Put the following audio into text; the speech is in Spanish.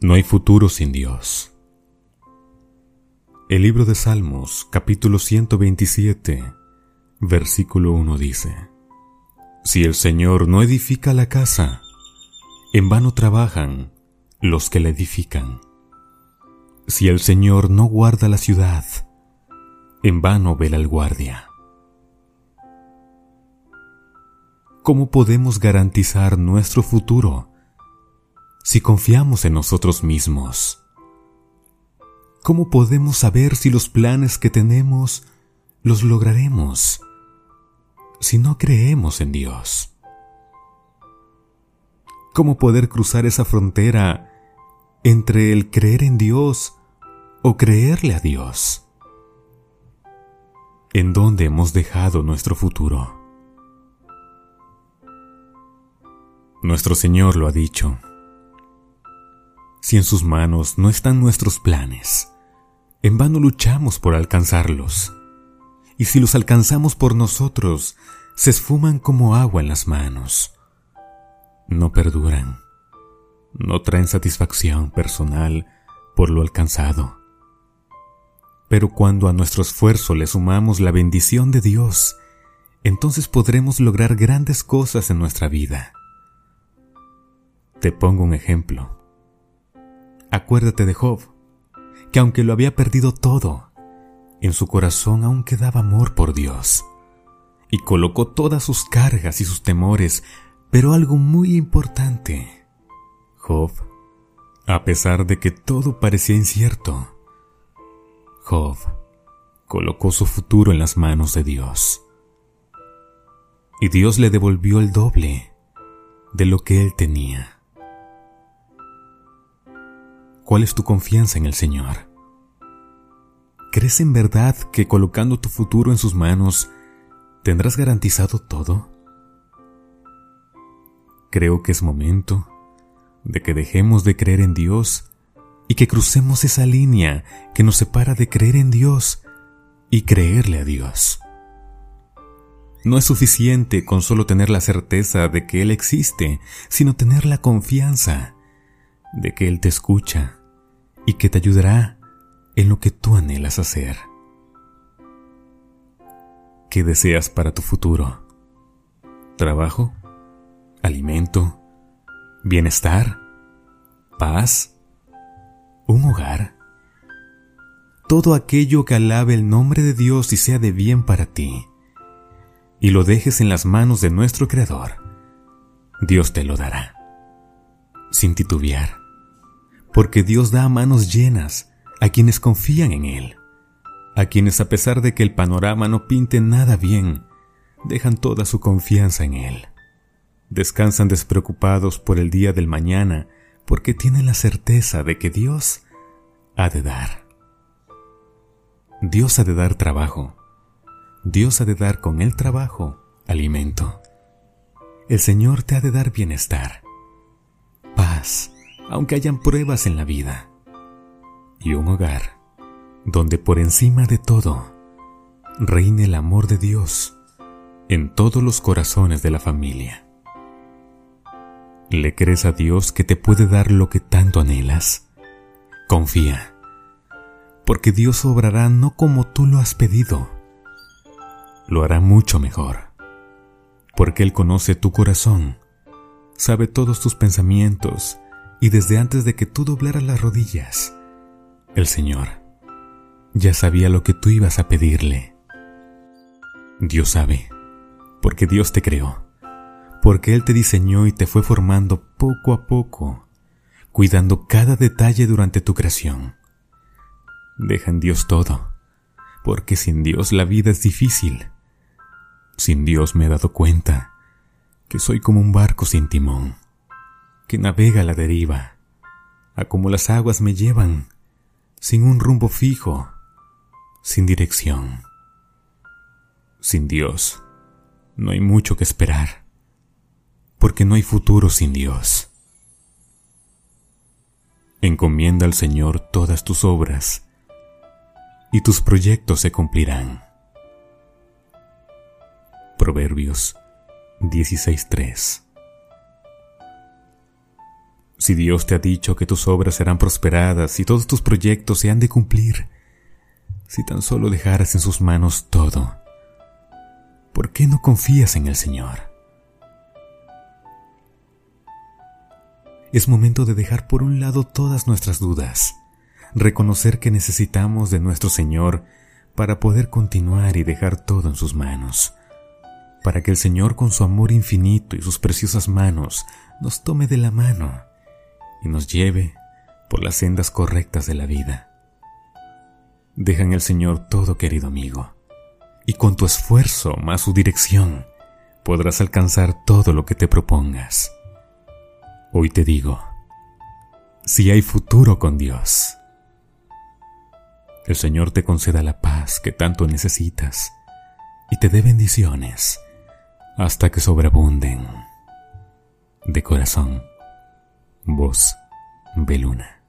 No hay futuro sin Dios. El libro de Salmos, capítulo 127, versículo 1 dice, Si el Señor no edifica la casa, en vano trabajan los que la edifican. Si el Señor no guarda la ciudad, en vano vela el guardia. ¿Cómo podemos garantizar nuestro futuro si confiamos en nosotros mismos? ¿Cómo podemos saber si los planes que tenemos los lograremos si no creemos en Dios? ¿Cómo poder cruzar esa frontera entre el creer en Dios o creerle a Dios? ¿En dónde hemos dejado nuestro futuro? Nuestro Señor lo ha dicho. Si en sus manos no están nuestros planes, en vano luchamos por alcanzarlos. Y si los alcanzamos por nosotros, se esfuman como agua en las manos. No perduran. No traen satisfacción personal por lo alcanzado. Pero cuando a nuestro esfuerzo le sumamos la bendición de Dios, entonces podremos lograr grandes cosas en nuestra vida. Te pongo un ejemplo. Acuérdate de Job, que aunque lo había perdido todo, en su corazón aún quedaba amor por Dios, y colocó todas sus cargas y sus temores, pero algo muy importante. Job, a pesar de que todo parecía incierto, Job colocó su futuro en las manos de Dios. Y Dios le devolvió el doble de lo que él tenía. ¿Cuál es tu confianza en el Señor? ¿Crees en verdad que colocando tu futuro en sus manos tendrás garantizado todo? Creo que es momento de que dejemos de creer en Dios y que crucemos esa línea que nos separa de creer en Dios y creerle a Dios. No es suficiente con solo tener la certeza de que Él existe, sino tener la confianza de que Él te escucha y que te ayudará en lo que tú anhelas hacer. ¿Qué deseas para tu futuro? ¿Trabajo? ¿Alimento? ¿Bienestar? ¿Paz? ¿Un hogar? Todo aquello que alabe el nombre de Dios y sea de bien para ti, y lo dejes en las manos de nuestro Creador, Dios te lo dará, sin titubear porque Dios da manos llenas a quienes confían en Él, a quienes a pesar de que el panorama no pinte nada bien, dejan toda su confianza en Él. Descansan despreocupados por el día del mañana, porque tienen la certeza de que Dios ha de dar. Dios ha de dar trabajo. Dios ha de dar con el trabajo alimento. El Señor te ha de dar bienestar, paz, aunque hayan pruebas en la vida, y un hogar donde por encima de todo reine el amor de Dios en todos los corazones de la familia. ¿Le crees a Dios que te puede dar lo que tanto anhelas? Confía, porque Dios obrará no como tú lo has pedido, lo hará mucho mejor, porque Él conoce tu corazón, sabe todos tus pensamientos y desde antes de que tú doblaras las rodillas, el Señor ya sabía lo que tú ibas a pedirle. Dios sabe, porque Dios te creó, porque Él te diseñó y te fue formando poco a poco, cuidando cada detalle durante tu creación. Deja en Dios todo, porque sin Dios la vida es difícil. Sin Dios me he dado cuenta que soy como un barco sin timón que navega a la deriva, a como las aguas me llevan, sin un rumbo fijo, sin dirección. Sin Dios, no hay mucho que esperar, porque no hay futuro sin Dios. Encomienda al Señor todas tus obras, y tus proyectos se cumplirán. Proverbios 16.3 Si Dios te ha dicho que tus obras serán prosperadas y todos tus proyectos se han de cumplir, si tan solo dejaras en sus manos todo, ¿por qué no confías en el Señor? Es momento de dejar por un lado todas nuestras dudas, reconocer que necesitamos de nuestro Señor para poder continuar y dejar todo en sus manos, para que el Señor con su amor infinito y sus preciosas manos nos tome de la mano y nos lleve por las sendas correctas de la vida. Deja en el Señor todo, querido amigo, y con tu esfuerzo más su dirección podrás alcanzar todo lo que te propongas. Hoy te digo, si hay futuro con Dios, el Señor te conceda la paz que tanto necesitas y te dé bendiciones hasta que sobreabunden. De corazón, voz Beluna.